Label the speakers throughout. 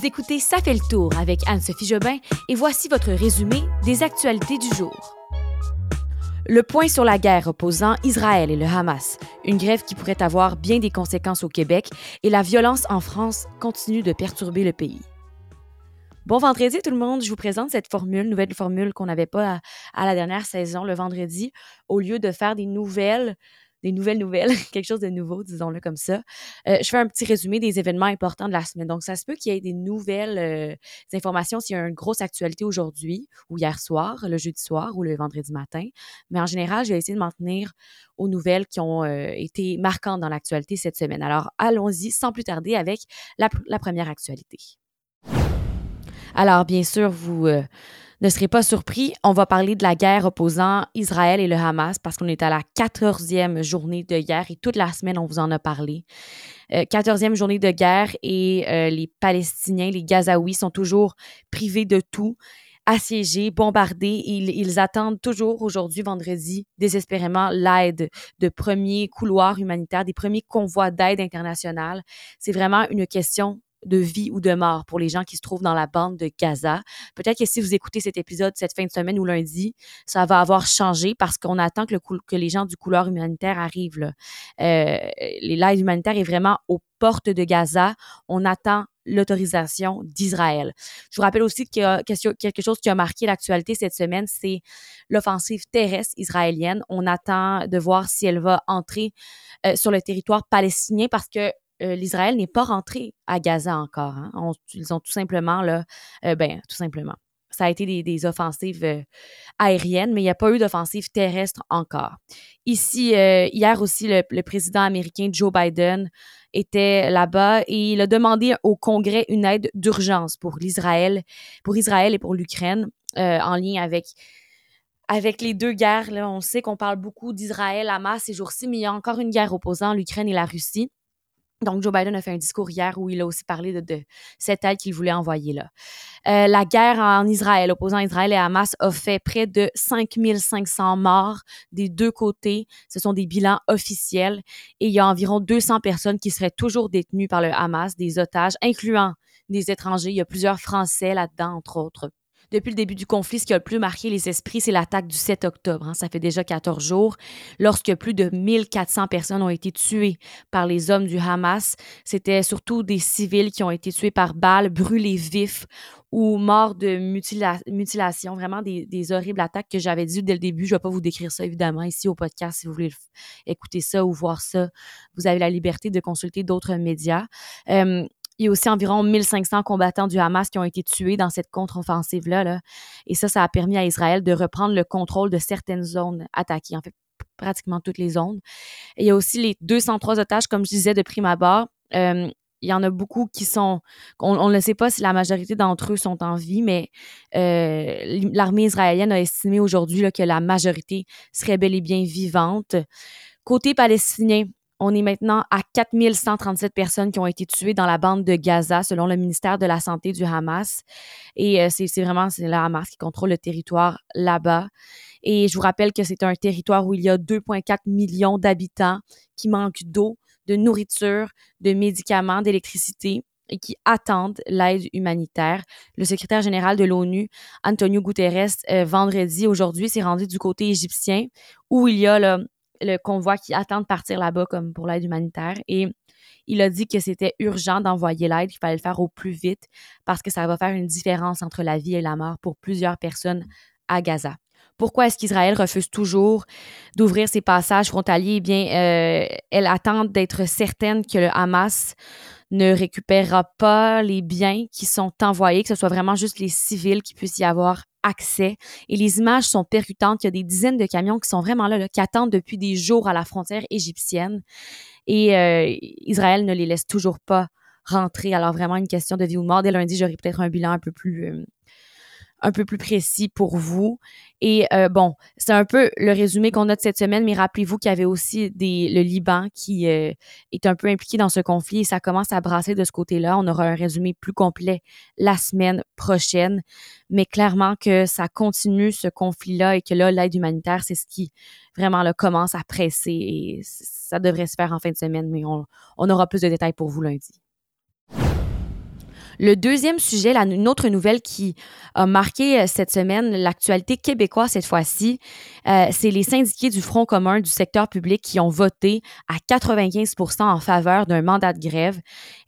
Speaker 1: Vous écoutez Ça fait le tour avec Anne-Sophie Jobin et voici votre résumé des actualités du jour. Le point sur la guerre opposant Israël et le Hamas, une grève qui pourrait avoir bien des conséquences au Québec et la violence en France continue de perturber le pays. Bon vendredi tout le monde, je vous présente cette formule, nouvelle formule qu'on n'avait pas à, à, la dernière saison le vendredi. Au lieu de faire des nouvelles des nouvelles nouvelles, quelque chose de nouveau, disons-le comme ça. Euh, je fais un petit résumé des événements importants de la semaine. Donc, ça se peut qu'il y ait des nouvelles euh, informations s'il y a une grosse actualité aujourd'hui ou hier soir, le jeudi soir ou le vendredi matin. Mais en général, je vais essayer de m'en tenir aux nouvelles qui ont euh, été marquantes dans l'actualité cette semaine. Alors, allons-y sans plus tarder avec la, la première actualité. Alors, bien sûr, vous ne serez pas surpris, on va parler de la guerre opposant Israël et le Hamas parce qu'on est à la quatorzième journée de guerre et toute la semaine, on vous en a parlé. Euh, quatorzième journée de guerre et euh, les Palestiniens, les Gazaouis sont toujours privés de tout assiégés, bombardés. Ils attendent toujours aujourd'hui, vendredi, désespérément l'aide de premiers couloirs humanitaires, des premiers convois d'aide internationale. C'est vraiment une question de vie ou de mort pour les gens qui se trouvent dans la bande de Gaza. Peut-être que si vous écoutez cet épisode cette fin de semaine ou lundi, ça va avoir changé parce qu'on attend que, le, que les gens du couloir humanitaire arrivent. Là. Euh, l'aide humanitaire est vraiment aux portes de Gaza. On attend l'autorisation d'Israël. Je vous rappelle aussi qu'il quelque chose qui a marqué l'actualité cette semaine, c'est l'offensive terrestre israélienne. On attend de voir si elle va entrer euh, sur le territoire palestinien parce que euh, l'Israël n'est pas rentré à Gaza encore. Hein. ils ont tout simplement, là, euh, ben, tout simplement. Ça a été des, offensives euh, aériennes, mais il n'y a pas eu d'offensive terrestre encore. Ici, hier aussi, le, président américain Joe Biden était là-bas et il a demandé au Congrès une aide d'urgence pour l'Israël, pour Israël et pour l'Ukraine, en lien avec les deux guerres. On sait qu'on parle beaucoup d'Israël, Hamas ces jours-ci, mais il y a encore une guerre opposant l'Ukraine et la Russie. Donc, Joe Biden a fait un discours hier où il a aussi parlé de, cette aide qu'il voulait envoyer là. Euh, la guerre en Israël, opposant Israël et Hamas, a fait près de 5500 morts des deux côtés. Ce sont des bilans officiels. Et il y a environ 200 personnes qui seraient toujours détenues par le Hamas, des otages, incluant des étrangers. Il y a plusieurs Français là-dedans, entre autres depuis le début du conflit, ce qui a le plus marqué les esprits, c'est l'attaque du 7 octobre. Hein. Ça fait déjà 14 jours, lorsque plus de 1400 personnes ont été tuées par les hommes du Hamas. C'était surtout des civils qui ont été tués par balles, brûlés vifs ou morts de mutilation. Vraiment des, horribles attaques que j'avais dit dès le début. Je ne vais pas vous décrire ça, évidemment, ici au podcast. Si vous voulez écouter ça ou voir ça, vous avez la liberté de consulter d'autres médias. Euh, il y a aussi environ 1500 combattants du Hamas qui ont été tués dans cette contre-offensive-là. Là. Et ça, ça a permis à Israël de reprendre le contrôle de certaines zones attaquées, en fait, pratiquement toutes les zones. il y a aussi les 203 otages, comme je disais, de prime abord. Euh, il y en a beaucoup qui sont, on, ne sait pas si la majorité d'entre eux sont en vie, mais euh, l'armée israélienne a estimé aujourd'hui que la majorité serait bel et bien vivante. Côté palestinien, on est maintenant à 4137 personnes qui ont été tuées dans la bande de Gaza, selon le ministère de la Santé du Hamas. Et euh, c'est vraiment c'est le Hamas qui contrôle le territoire là-bas. Et je vous rappelle que c'est un territoire où il y a 2,4 millions d'habitants qui manquent d'eau, de nourriture, de médicaments, d'électricité et qui attendent l'aide humanitaire. Le secrétaire général de l'ONU, Antonio Guterres, euh, vendredi, aujourd'hui, s'est rendu du côté égyptien où il y a là, le convoi qui attend de partir là-bas comme pour l'aide humanitaire. Et il a dit que c'était urgent d'envoyer l'aide, qu'il fallait le faire au plus vite parce que ça va faire une différence entre la vie et la mort pour plusieurs personnes à Gaza. Pourquoi est-ce qu'Israël refuse toujours d'ouvrir ses passages frontaliers? Eh bien, euh, elle attend d'être certaine que le Hamas ne récupérera pas les biens qui sont envoyés, que ce soit vraiment juste les civils qui puissent y avoir accès. Et les images sont percutantes. Il y a des dizaines de camions qui sont vraiment là, qui attendent depuis des jours à la frontière égyptienne. Et euh, Israël ne les laisse toujours pas rentrer. Alors vraiment une question de vie ou de mort. Dès lundi, j'aurai peut-être un bilan un peu plus euh, un peu plus précis pour vous. Et euh, bon, c'est un peu le résumé qu'on a de cette semaine, mais rappelez-vous qu'il y avait aussi des, le Liban qui euh, est un peu impliqué dans ce conflit et ça commence à brasser de ce côté-là. On aura un résumé plus complet la semaine prochaine, mais clairement que ça continue ce conflit-là et que là, l'aide humanitaire, c'est ce qui vraiment là, commence à presser et ça devrait se faire en fin de semaine, mais on, on aura plus de détails pour vous lundi. Le deuxième sujet, une autre nouvelle qui a marqué euh, cette semaine l'actualité québécoise cette fois-ci, euh, c'est les syndiqués du Front commun du secteur public qui ont voté à 95% en faveur d'un mandat de grève,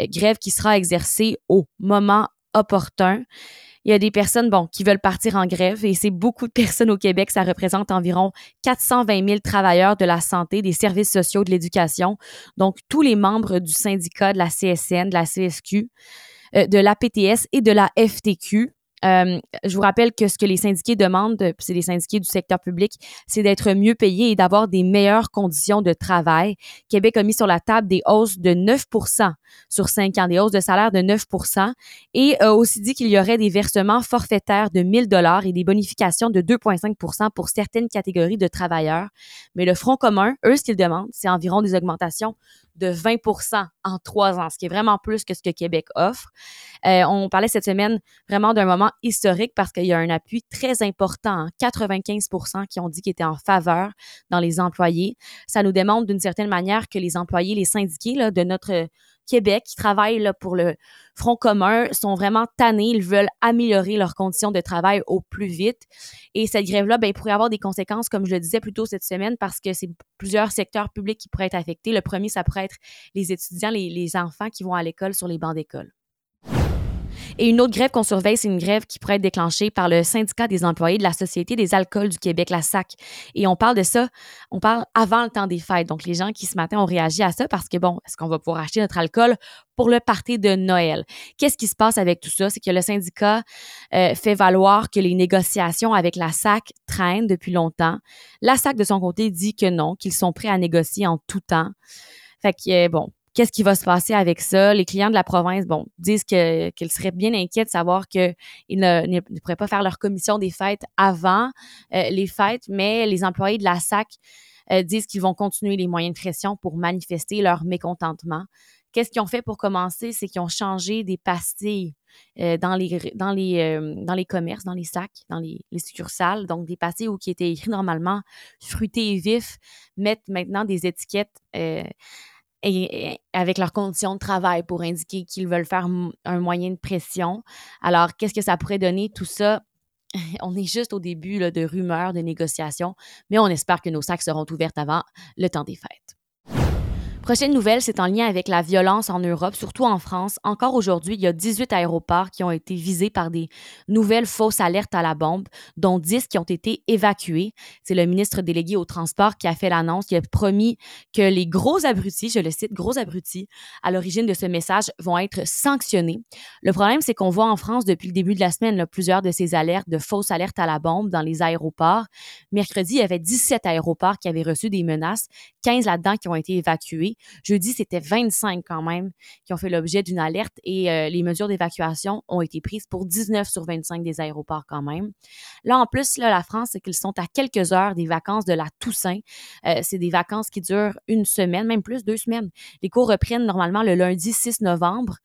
Speaker 1: euh, grève qui sera exercée au moment opportun. Il y a des personnes, bon, qui veulent partir en grève et c'est beaucoup de personnes au Québec. Ça représente environ 420 000 travailleurs de la santé, des services sociaux, de l'éducation. Donc, tous les membres du syndicat de la CSN, de la CSQ, euh, de l'APTS et de la FTQ euh, je vous rappelle que ce que les syndiqués demandent, c'est les syndiqués du secteur public, c'est d'être mieux payés et d'avoir des meilleures conditions de travail. Québec a mis sur la table des hausses de 9% sur 5 ans, des hausses de salaire de 9% et a aussi dit qu'il y aurait des versements forfaitaires de 1000 dollars et des bonifications de 2,5% pour certaines catégories de travailleurs. Mais le Front commun, eux, ce qu'ils demandent, c'est environ des augmentations de 20% en trois ans, ce qui est vraiment plus que ce que Québec offre. Euh, on parlait cette semaine vraiment d'un moment historique parce qu'il y a un appui très important, 95% hein, qui ont dit qu'ils étaient en faveur dans les employés. Ça nous démontre d'une certaine manière que les employés, les syndiqués de notre Québec qui travaillent là, pour le Front commun sont vraiment tannés. Ils veulent améliorer leurs conditions de travail au plus vite. Et cette grève-là, ben, pourrait avoir des conséquences, comme je le disais plus tôt cette semaine, parce que c'est plusieurs secteurs publics qui pourraient être affectés. Le premier, ça pourrait être les étudiants, les, les enfants qui vont à l'école sur les bancs d'école. Et une autre grève qu'on surveille, c'est une grève qui pourrait être déclenchée par le syndicat des employés de la Société des alcools du Québec, la SAC. Et on parle de ça, on parle avant le temps des fêtes. Donc, les gens qui ce matin ont réagi à ça parce que, bon, est-ce qu'on va pouvoir acheter notre alcool pour le party de Noël? Qu'est-ce qui se passe avec tout ça? C'est que le syndicat euh, fait valoir que les négociations avec la SAC traînent depuis longtemps. La SAC, de son côté, dit que non, qu'ils sont prêts à négocier en tout temps. Fait que, euh, bon, qu'est-ce qui va se passer avec ça? Les clients de la province, bon, disent qu'ils seraient bien inquiets de savoir qu'ils ne, pourraient pas faire leur commission des fêtes avant euh, les fêtes, mais les employés de la SAC euh, disent qu'ils vont continuer les moyens de pression pour manifester leur mécontentement. Qu'est-ce qu'ils ont fait pour commencer? C'est qu'ils ont changé des pastilles euh, dans, les, dans, les, dans les commerces, dans les sacs, dans les, les, succursales. Donc, des pastilles où qui étaient écrits normalement fruités et vifs mettent maintenant des étiquettes et, avec leurs conditions de travail pour indiquer qu'ils veulent faire un moyen de pression. Alors, qu'est-ce que ça pourrait donner? Tout ça, on est juste au début de rumeurs, de négociations, mais on espère que nos sacs seront ouverts avant le temps des fêtes. Prochaine nouvelle, c'est en lien avec la violence en Europe, surtout en France. Encore aujourd'hui, il y a 18 aéroports qui ont été visés par des nouvelles fausses alertes à la bombe, dont 10 qui ont été évacués. C'est le ministre délégué au transport qui a fait l'annonce, qui a promis que les gros abrutis, je le cite, gros abrutis, à l'origine de ce message vont être sanctionnés. Le problème, c'est qu'on voit en France depuis le début de la semaine plusieurs de ces alertes, de fausses alertes à la bombe dans les aéroports. Mercredi, il y avait 17 aéroports qui avaient reçu des menaces, 15 là-dedans qui ont été évacués. Jeudi, c'était 25 quand même qui ont fait l'objet d'une alerte et euh, les mesures d'évacuation ont été prises pour 19 sur 25 des aéroports quand même. Là, en plus, la France, c'est qu'ils sont à quelques heures des vacances de la Toussaint. Euh, c'est des vacances qui durent une semaine, même plus, deux semaines. Les cours reprennent normalement le lundi 6 novembre.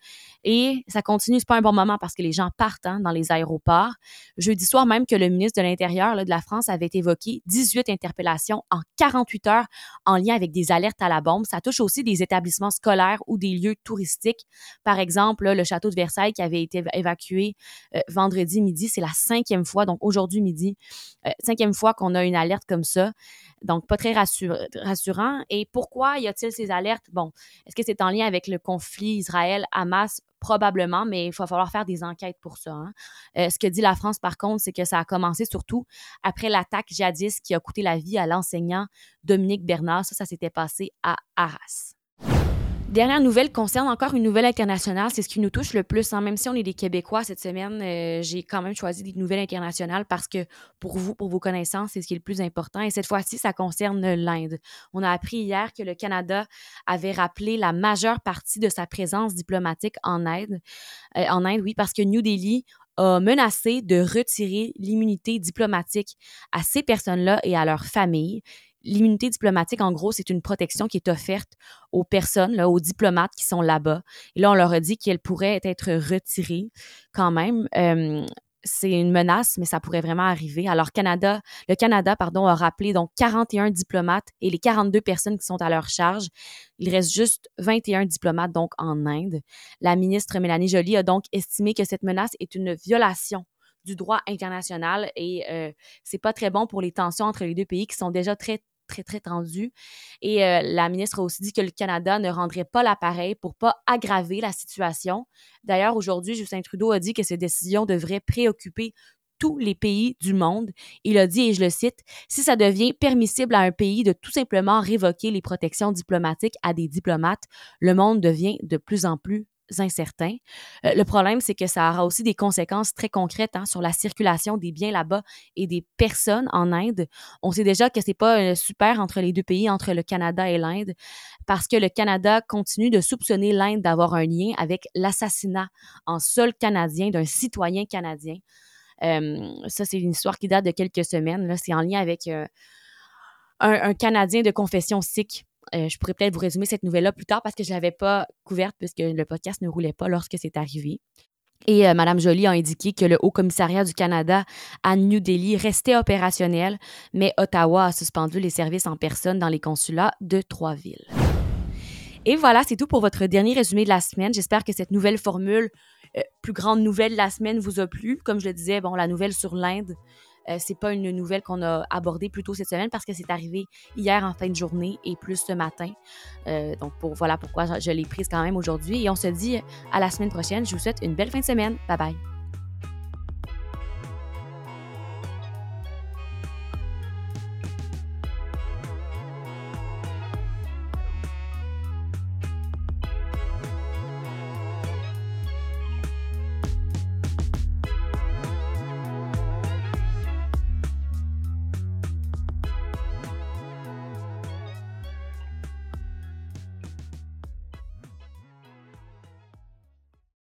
Speaker 1: Et ça continue, c'est pas un bon moment parce que les gens partent hein, dans les aéroports. Jeudi soir même que le ministre de l'Intérieur de la France avait évoqué 18 interpellations en 48 heures en lien avec des alertes à la bombe. Ça touche aussi des établissements scolaires ou des lieux touristiques. Par exemple, le château de Versailles qui avait été évacué euh, vendredi midi, c'est la cinquième fois, donc aujourd'hui midi, euh, cinquième fois qu'on a une alerte comme ça. Donc, pas très rassurant. Et pourquoi y a-t-il ces alertes? Bon, est-ce que c'est en lien avec le conflit Israël-Hamas? Probablement, mais il va falloir faire des enquêtes pour ça. Hein. Euh, ce que dit la France, par contre, c'est que ça a commencé surtout après l'attaque jadis qui a coûté la vie à l'enseignant Dominique Bernard. Ça, ça s'était passé à Arras. Dernière nouvelle concerne encore une nouvelle internationale. C'est ce qui nous touche le plus. Hein. Même si on est des Québécois cette semaine, euh, j'ai quand même choisi des nouvelles internationales parce que pour vous, pour vos connaissances, c'est ce qui est le plus important. Et cette fois-ci, ça concerne l'Inde. On a appris hier que le Canada avait rappelé la majeure partie de sa présence diplomatique en Inde. Euh, en Inde, oui, parce que New Delhi a menacé de retirer l'immunité diplomatique à ces personnes-là et à leurs familles l'immunité diplomatique, en gros, c'est une protection qui est offerte aux personnes, aux diplomates qui sont là-bas. Et là, on leur a dit qu'elle pourrait être retirée quand même. Euh, c'est une menace, mais ça pourrait vraiment arriver. Alors, Canada, le Canada pardon, a rappelé donc 41 diplomates et les 42 personnes qui sont à leur charge. Il reste juste 21 diplomates donc en Inde. La ministre Mélanie Joly a donc estimé que cette menace est une violation du droit international et euh, c'est pas très bon pour les tensions entre les deux pays qui sont déjà très très, très tendues. Et euh, la ministre a aussi dit que le Canada ne rendrait pas l'appareil pour pas aggraver la situation. D'ailleurs, aujourd'hui, Justin Trudeau a dit que ces décisions devraient préoccuper tous les pays du monde. Il a dit, et je le cite, si ça devient permissible à un pays de tout simplement révoquer les protections diplomatiques à des diplomates, le monde devient de plus en plus incertain. Euh, le problème, c'est que ça aura aussi des conséquences très concrètes hein, sur la circulation des biens là-bas et des personnes en Inde. On sait déjà que c'est pas euh, super entre les deux pays, entre le Canada et l'Inde, parce que le Canada continue de soupçonner l'Inde d'avoir un lien avec l'assassinat en sol canadien d'un citoyen canadien. Euh, ça, c'est une histoire qui date de quelques semaines. C'est en lien avec un, un Canadien de confession sikh euh, je pourrais peut-être vous résumer cette nouvelle-là plus tard parce que je ne l'avais pas couverte puisque le podcast ne roulait pas lorsque c'est arrivé. Et euh, Mme Joly a indiqué que le Haut Commissariat du Canada à New Delhi restait opérationnel, mais Ottawa a suspendu les services en personne dans les consulats de trois villes. Et voilà, c'est tout pour votre dernier résumé de la semaine. J'espère que cette nouvelle formule, euh, plus grande nouvelle de la semaine, vous a plu. Comme je le disais, bon, la nouvelle sur l'Inde, euh, c'est pas une nouvelle qu'on a abordée plus tôt cette semaine parce que c'est arrivé hier en fin de journée et plus ce matin. Euh, donc pour, voilà pourquoi je l'ai prise quand même aujourd'hui. Et on se dit à la semaine prochaine. Je vous souhaite une belle fin de semaine. Bye bye.